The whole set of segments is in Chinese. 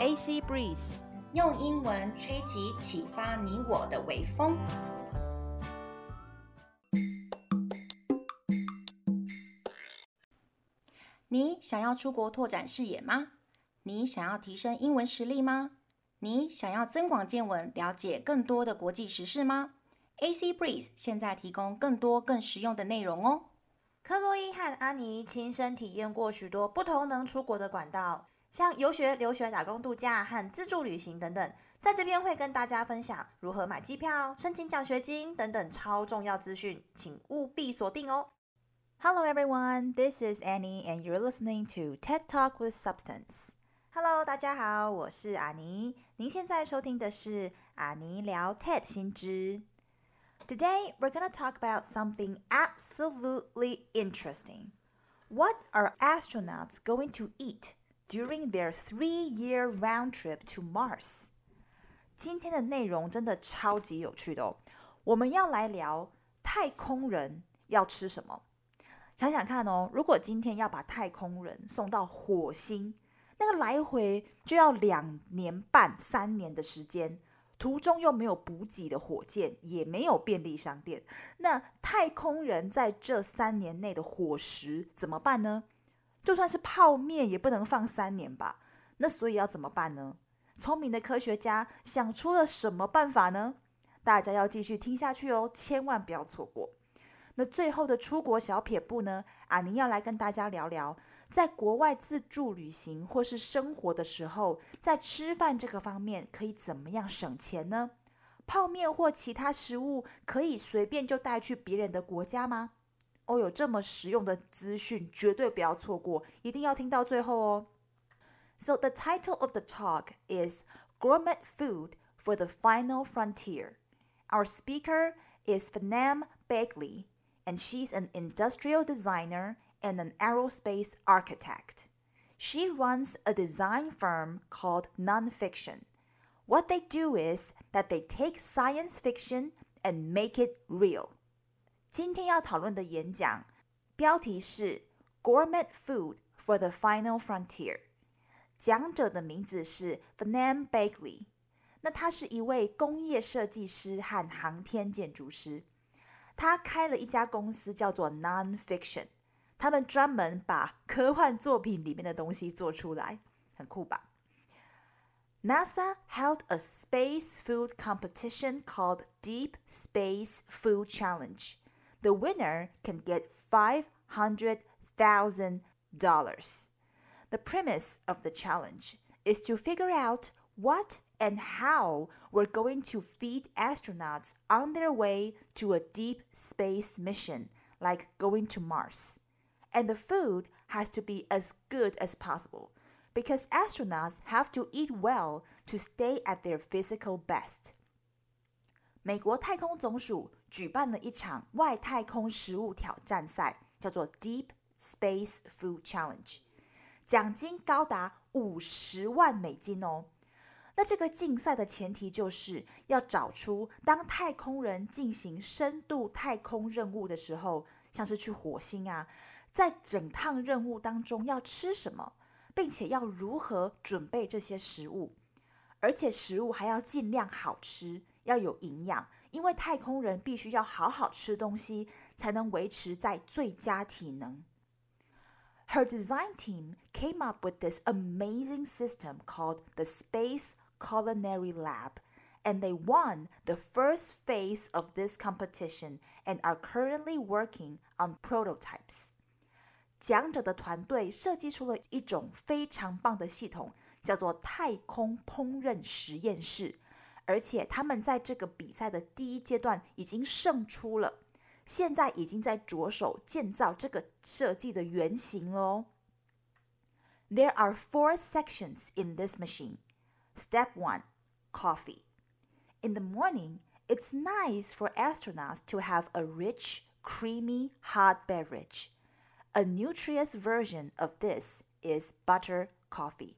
AC Breeze，用英文吹起启发你我的微风。你想要出国拓展视野吗？你想要提升英文实力吗？你想要增广见闻，了解更多的国际时事吗？AC Breeze 现在提供更多更实用的内容哦。克洛伊和安妮亲身体验过许多不同能出国的管道，像游学、留学、打工度假和自助旅行等等。在这边会跟大家分享如何买机票、申请奖学金等等超重要资讯，请务必锁定哦。Hello everyone, this is Annie and you're listening to TED Talk with Substance. Hello，大家好，我是阿妮。您现在收听的是阿妮聊 TED 新知。Today we're gonna talk about something absolutely interesting. What are astronauts going to eat during their three-year round trip to Mars? 今天的内容真的超级有趣的哦。我们要来聊太空人要吃什么。想想看哦，如果今天要把太空人送到火星，那个来回就要两年半、三年的时间，途中又没有补给的火箭，也没有便利商店，那太空人在这三年内的伙食怎么办呢？就算是泡面也不能放三年吧？那所以要怎么办呢？聪明的科学家想出了什么办法呢？大家要继续听下去哦，千万不要错过。那最后的出国小撇步呢？阿妮要来跟大家聊聊，在国外自助旅行或是生活的时候，在吃饭这个方面可以怎么样省钱呢？泡面或其他食物可以随便就带去别人的国家吗？哦，有这么实用的资讯，绝对不要错过，一定要听到最后哦。So the title of the talk is Gourmet Food for the Final Frontier. Our speaker is Pham Bagley. and she's an industrial designer and an aerospace architect. She runs a design firm called Nonfiction. What they do is that they take science fiction and make it real. 今天要讨论的演讲标题是 Gourmet Food for the Final Frontier。讲者的名字是 Pham Bagley，那他是一位工业设计师和航天建筑师。他开了一家公司，叫做 Nonfiction。他们专门把科幻作品里面的东西做出来，很酷吧？NASA held a space food competition called Deep Space Food Challenge. The winner can get five hundred thousand dollars. The premise of the challenge is to figure out what and how we're going to feed astronauts on their way to a deep space mission, like going to Mars. And the food has to be as good as possible because astronauts have to eat well to stay at their physical best. 美国太空总署 举办了一场外太空食物挑战赛，叫做 Deep Space Food Challenge，奖金高达五十万美金哦。那这个竞赛的前提就是要找出当太空人进行深度太空任务的时候，像是去火星啊，在整趟任务当中要吃什么，并且要如何准备这些食物，而且食物还要尽量好吃，要有营养，因为太空人必须要好好吃东西，才能维持在最佳体能。Her design team came up with this amazing system called the Space Culinary Lab, and they won the first phase of this competition and are currently working on prototypes. 讲者的团队设计出了一种非常棒的系统，叫做太空烹饪实验室， 而且他们在这个比赛的第一阶段已经胜出了，现在已经在着手建造这个设计的原型了哦。There are four sections in this machine. Step 1 Coffee. In the morning, it's nice for astronauts to have a rich, creamy, hot beverage. A nutritious version of this is butter coffee.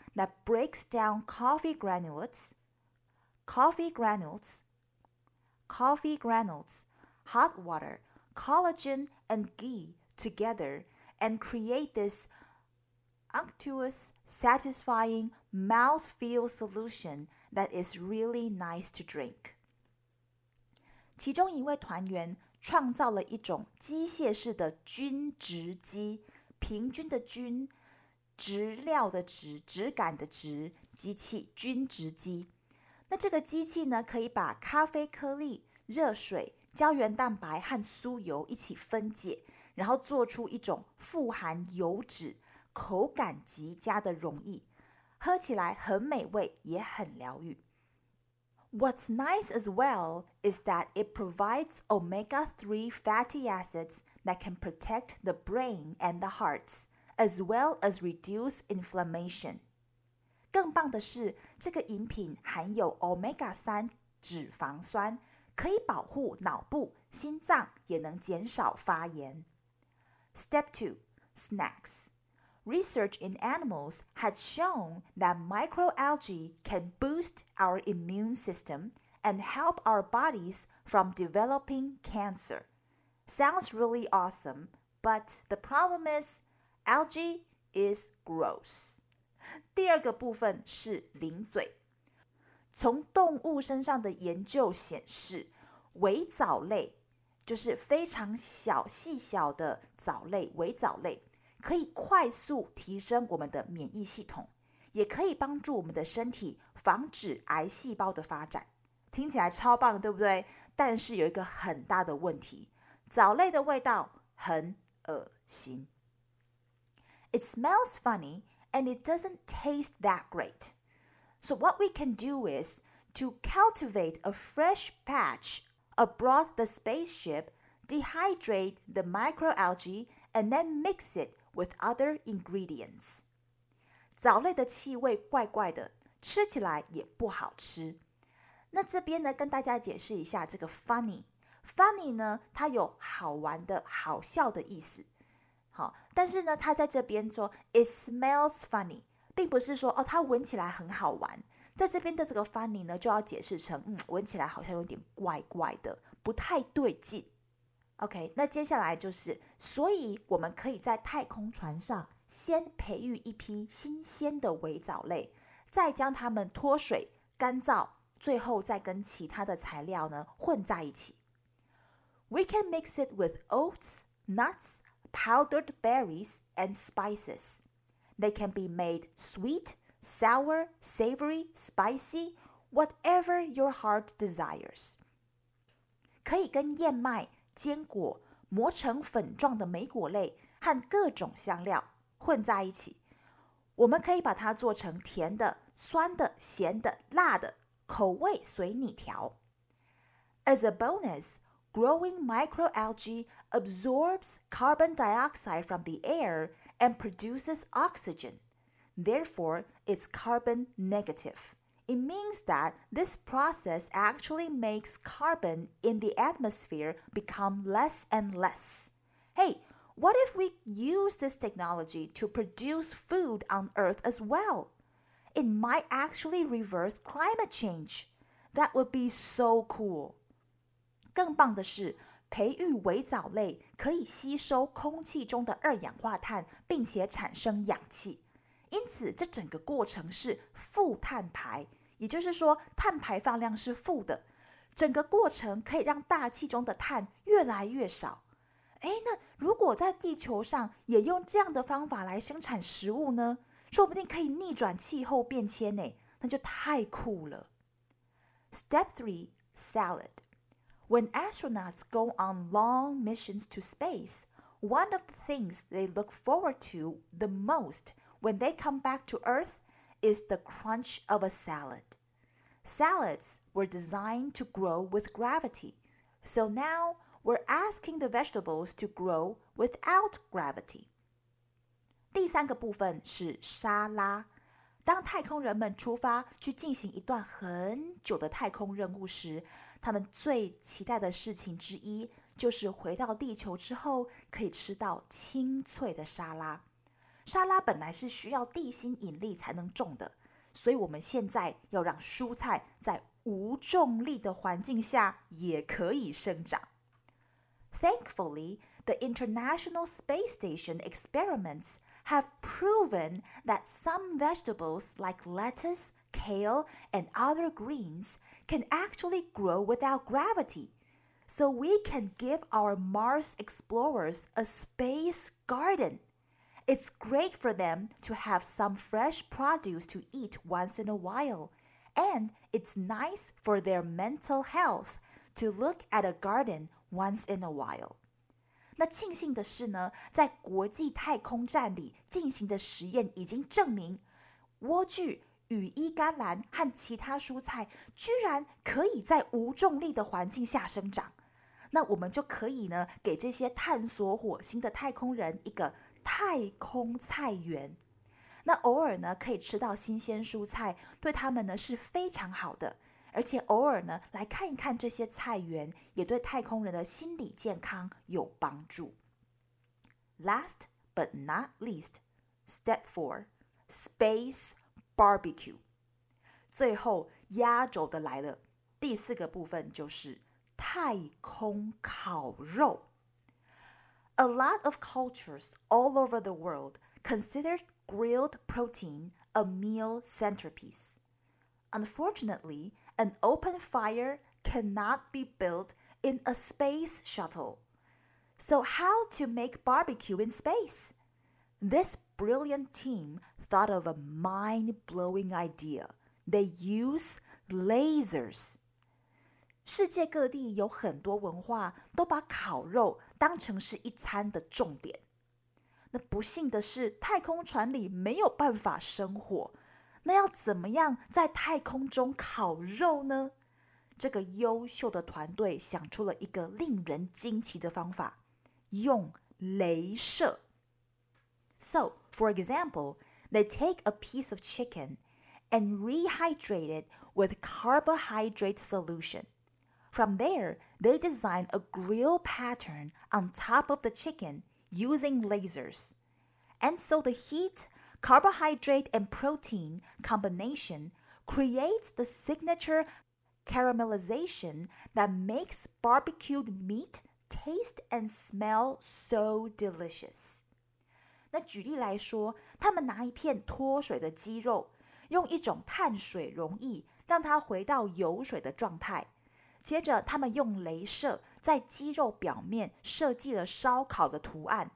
that breaks down coffee granules, coffee granules, coffee granules, hot water, collagen, and ghee together and create this unctuous, satisfying mouthfeel solution that is really nice to drink. 其中一位团员创造了一种机械式的均质机，平均的均， 质料的质，质感的质，机器均值机。那这个机器呢，可以把咖啡颗粒、热水、胶原蛋白和酥油一起分解。然后做出一种富含油脂、口感极佳的溶液，喝起来很美味，也很疗愈。What's nice as well is that it provides omega-3 fatty acids that can protect the brain and the hearts, as well as reduce inflammation. 更棒的是，这个饮品含有 omega-3 脂肪酸，可以保护脑部、心脏，也能减少发炎。Step 2 Snacks. Research in animals has shown that microalgae can boost our immune system and help our bodies from developing cancer. Sounds really awesome, but the problem is algae is gross. 第二个部分是零嘴。从动物身上的研究显示，微藻类。就是非常小细小的藻类，微藻类可以快速提升我们的免疫系统，也可以帮助我们的身体防止癌细胞的发展。听起来超棒，对不对？但是有一个很大的问题，藻类的味道很恶心。It smells funny and it doesn't taste that great. So what we can do is to cultivate a fresh patch aboard the spaceship, dehydrate the microalgae, and then mix it with other ingredients. 藻类的气味怪怪的，吃起来也不好吃。那这边呢，跟大家解释一下这个 funny。funny 呢，它有好玩的、好笑的意思。 但是呢，它在这边说 it smells funny，并不是说哦，它闻起来很好玩。在这边的这个 funny 呢，就要解释成，嗯，闻起来好像有点怪怪的，不太对劲。OK，那接下来就是，所以我们可以在太空船上先培育一批新鲜的微藻类，再将它们脱水干燥，最后再跟其他的材料呢混在一起。We can mix it with oats, nuts, powdered berries, and spices. They can be made sweet. Sour, savory, spicy, whatever your heart desires。可以跟燕麦、坚果、磨成粉状的莓果类和各种香料混在一起。我们可以把它做成甜的、酸的、咸的、辣的，口味随你调。As a bonus, growing microalgae absorbs carbon dioxide from the air and produces oxygen. Therefore, it's carbon negative. It means that this process actually makes carbon in the atmosphere become less and less. Hey, what if we use this technology to produce food on Earth as well? It might actually reverse climate change. That would be so cool. 更棒的是，培育微藻类可以吸收空气中的二氧化碳，并且产生氧气。因此，这整个过程是负碳排，也就是说，碳排放量是负的。整个过程可以让大气中的碳越来越少。诶，那如果在地球上也用这样的方法来生产食物呢？说不定可以逆转气候变迁呢，那就太酷了。Step three, salad. When astronauts go on long missions to space, one of the things they look forward to the most when they come back to Earth is the crunch of a salad. Salads were designed to grow with gravity, so now we're asking the vegetables to grow without gravity. 第三个部分是沙拉。当太空人们出发去进行一段很久的太空任务时， 他们最期待的事情之一就是回到地球之后可以吃到清脆的沙拉。沙拉本来是需要地心引力才能种的，所以我们现在要让蔬菜在无重力的环境下也可以生长。Thankfully, the International Space Station experiments have proven that some vegetables like lettuce, kale, and other greens can actually grow without gravity. So we can give our Mars explorers a space garden. It's great for them to have some fresh produce to eat once in a while. And it's nice for their mental health to look at a garden once in a while. 那庆幸的是呢，在国际太空站里进行的实验已经证明，莴苣、 羽衣甘蓝和其他蔬菜居然可以在无重力的环境下生长。那我们就可以呢，给这些探索火星的太空人一个太空菜园。那偶尔呢，可以吃到新鲜蔬菜，对他们呢是非常好的。而且偶尔呢，来看一看这些菜园，也对太空人的心理健康有帮助。Last but not least, step four, space barbecue。最后压轴的来了，第四个部分就是太空烤肉。A lot of cultures all over the world consider grilled protein a meal centerpiece. Unfortunately, An open fire cannot be built in a space shuttle. So, how to make barbecue in space? This brilliant team thought of a mind blowing idea. They use lasers. 世界各地有很多文化都把烤肉当成是一餐的重点。那不幸的是，太空船里没有办法生火。那要怎么样在太空中烤肉呢？这个优秀的团队想出了一个令人惊奇的方法，用镭射。So, for example, they take a piece of chicken and rehydrate it with carbohydrate solution. From there, they design a grill pattern on top of the chicken using lasers. And so the heat Carbohydrate and protein combination creates the signature caramelization that makes barbecued meat taste and smell so delicious. 那举例来说， 他们拿一片脱水的鸡肉，用一种碳水溶液让它回到有水的状态。接着，他们用镭射在鸡肉表面设计了烧烤的图案。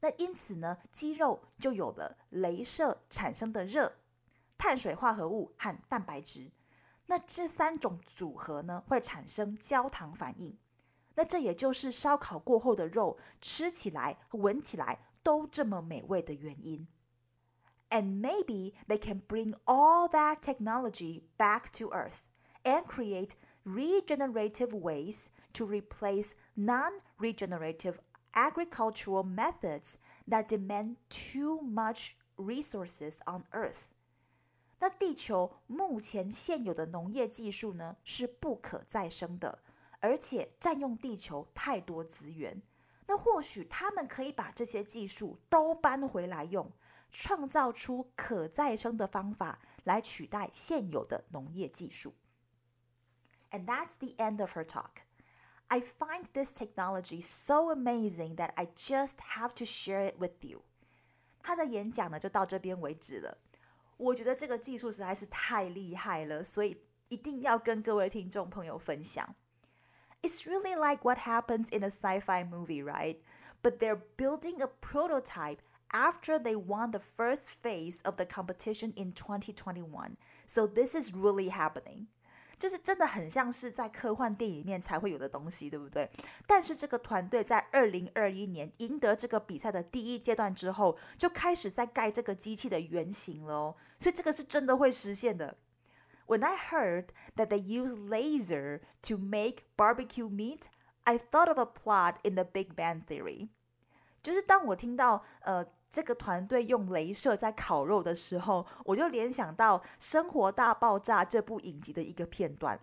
那因此呢，鸡肉就有了镭射产生的热、碳水化合物和蛋白质。那这三种组合呢，会产生焦糖反应。那这也就是烧烤过后的肉吃起来、闻起来都这么美味的原因。And maybe they can bring all that technology back to Earth and create regenerative ways to replace non-regenerative agricultural methods that demand too much resources on Earth。那地球目前现有的农业技术呢，是不可再生的，而且占用地球太多资源。那或许他们可以把这些技术都搬回来用， 创造出可再生的方法来取代现有的农业技术。And that's the end of her talk. I find this technology so amazing that I just have to share it with you. 他的演讲呢就到这边为止了。我觉得这个技术实在是太厉害了，所以一定要跟各位听众朋友分享。It's really like what happens in a sci-fi movie, right? But they're building a prototype after they won the first phase of the competition in 2021. So this is really happening. 就是真的很像是在科幻电影里面才会有的东西，对不对？但是这个团队在二零二一年赢得这个比赛的第一阶段之后，就开始在盖这个机器的原型了哦。所以这个是真的会实现的。When I heard that they use laser to make barbecue meat, I thought of a plot in the Big Bang Theory。就是当我听到呃 这个团队用镭射在烤肉的时候，我就联想到《生活大爆炸》这部影集的一个片段。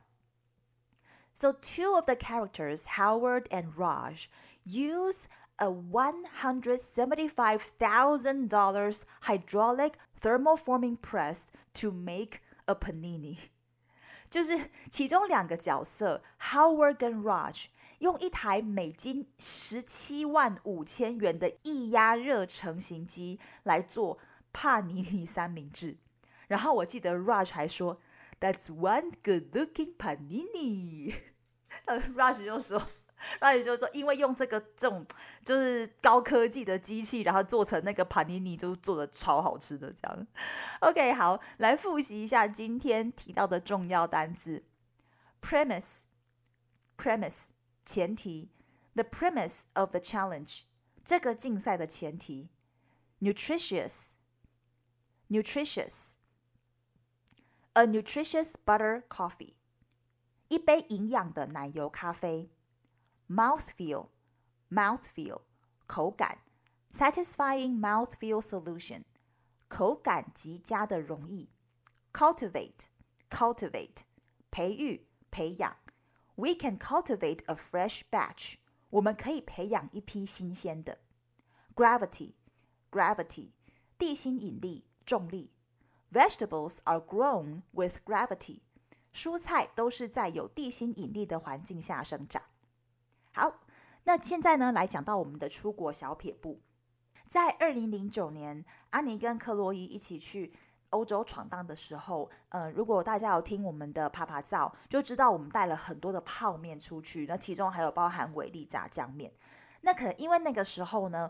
So two of the characters, Howard and Raj, use a one hundred seventy-five thousand dollars hydraulic thermoforming press to make a panini. 就是其中两个角色，Howard 跟 Raj。用一台美金十七万五千元的液压热成型机来做帕尼尼三明治，然后我记得 Rush 还说 "That's one good-looking panini"，呃，Raj 就说，Rush 就说，因为用这个这种就是高科技的机器，然后做成那个帕尼尼，就做的超好吃的这样。OK，好，来复习一下今天提到的重要单字：premise，premise。前提，the premise of the challenge，这个竞赛的前提，nutritious，nutritious，a nutritious butter coffee，一杯营养的奶油咖啡，mouthfeel，mouthfeel，口感，satisfying mouthfeel solution，口感极佳的容易，cultivate，cultivate，培育，培养。 We can cultivate a fresh batch. 我们可以培养一批新鲜的。Gravity, gravity，地心引力，重力。Vegetables are grown with gravity. 蔬菜都是在有地心引力的环境下生长。好，那现在呢，来讲到我们的出国小撇步。在二零零九年，安妮跟克洛伊一起去。 欧洲闯荡的时候，呃，如果大家有听我们的啪啪照，就知道我们带了很多的泡面出去，那其中还有包含维力炸酱面。那可能因为那个时候呢，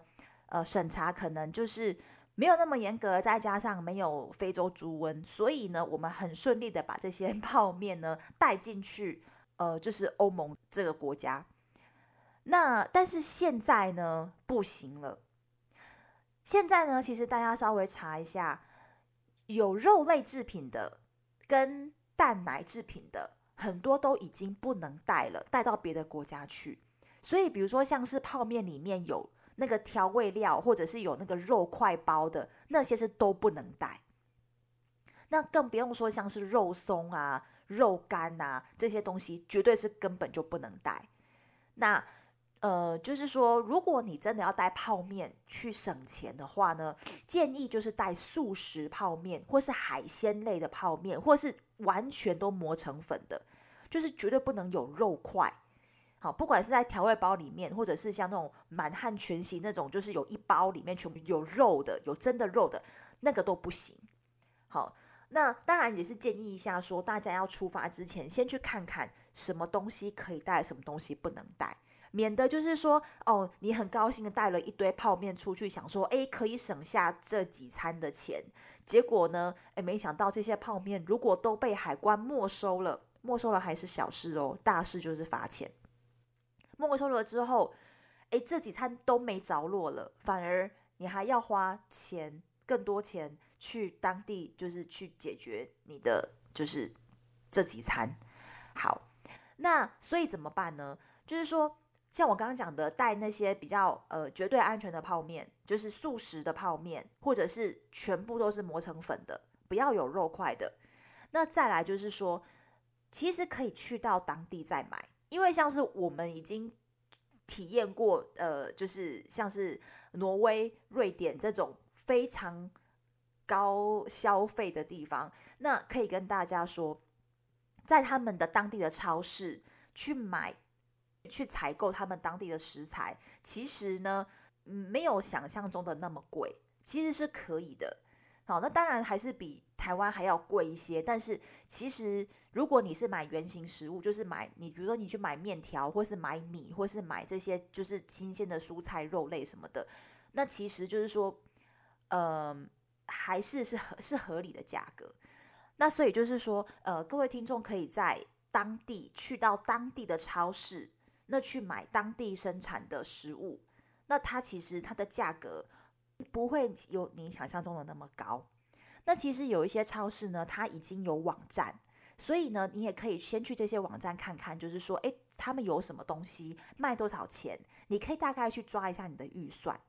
呃，审查可能就是没有那么严格，再加上没有非洲猪瘟，所以呢，我们很顺利的把这些泡面呢带进去，呃，就是欧盟这个国家。那但是现在呢，不行了。现在呢，其实大家稍微查一下。有肉类制品的跟蛋奶制品的很多都已经不能带了，带到别的国家去。所以，比如说像是泡面里面有那个调味料，或者是有那个肉块包的那些是都不能带。那更不用说像是肉松啊、肉干啊这些东西，绝对是根本就不能带。那。呃，就是说，如果你真的要带泡面去省钱的话呢，建议就是带素食泡面，或是海鲜类的泡面，或是完全都磨成粉的，就是绝对不能有肉块。好，不管是在调味包里面，或者是像那种满汉全席那种，就是有一包里面全部有肉的，有真的肉的，那个都不行。好，那当然也是建议一下说，说大家要出发之前，先去看看什么东西可以带，什么东西不能带。免得就是说，哦，你很高兴的带了一堆泡面出去，想说，诶，可以省下这几餐的钱。结果呢，诶，没想到这些泡面如果都被海关没收了，没收了还是小事哦，大事就是罚钱。没收了之后，诶，这几餐都没着落了，反而你还要花钱，更多钱去当地，就是去解决你的，就是这几餐。好，那所以怎么办呢？就是说。像我刚刚讲的，带那些比较呃绝对安全的泡面，就是素食的泡面，或者是全部都是磨成粉的，不要有肉块的。那再来就是说，其实可以去到当地再买，因为像是我们已经体验过，呃，就是像是挪威、瑞典这种非常高消费的地方，那可以跟大家说，在他们的当地的超市去买。去采购他们当地的食材，其实呢，没有想象中的那么贵，其实是可以的。好，那当然还是比台湾还要贵一些。但是其实如果你是买原形食物，就是买你比如说你去买面条，或是买米，或是买这些就是新鲜的蔬菜、肉类什么的，那其实就是说，呃，还是是合是合理的价格。那所以就是说，呃，各位听众可以在当地去到当地的超市。那去买当地生产的食物，那它其实它的价格不会有你想象中的那么高。那其实有一些超市呢，它已经有网站，所以呢，你也可以先去这些网站看看，就是说，诶，他们有什么东西卖多少钱，你可以大概去抓一下你的预算。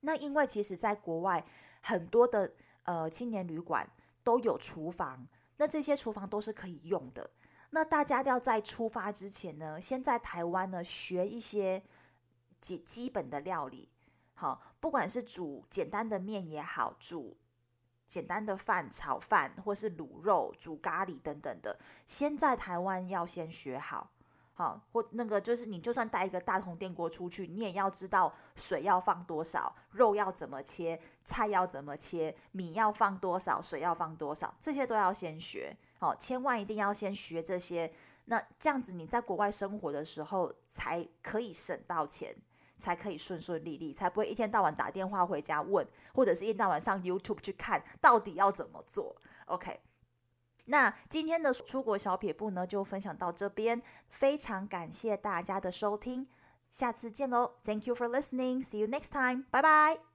那因为其实在国外很多的呃青年旅馆都有厨房，那这些厨房都是可以用的。那大家要在出发之前呢，先在台湾呢学一些基基本的料理，好，不管是煮简单的面也好，煮简单的饭、炒饭，或是卤肉、煮咖喱等等的，先在台湾要先学好。好，或那个就是你就算带一个大铜电锅出去，你也要知道水要放多少，肉要怎么切，菜要怎么切，米要放多少，水要放多少，这些都要先学。好，千万一定要先学这些。那这样子你在国外生活的时候，才可以省到钱，才可以顺顺利利，才不会一天到晚打电话回家问，或者是一天到晚上 YouTube 去看到底要怎么做。OK。那今天的出国小撇步呢，就分享到这边，非常感谢大家的收听，下次见喽！Thank you for listening. See you next time. Bye bye.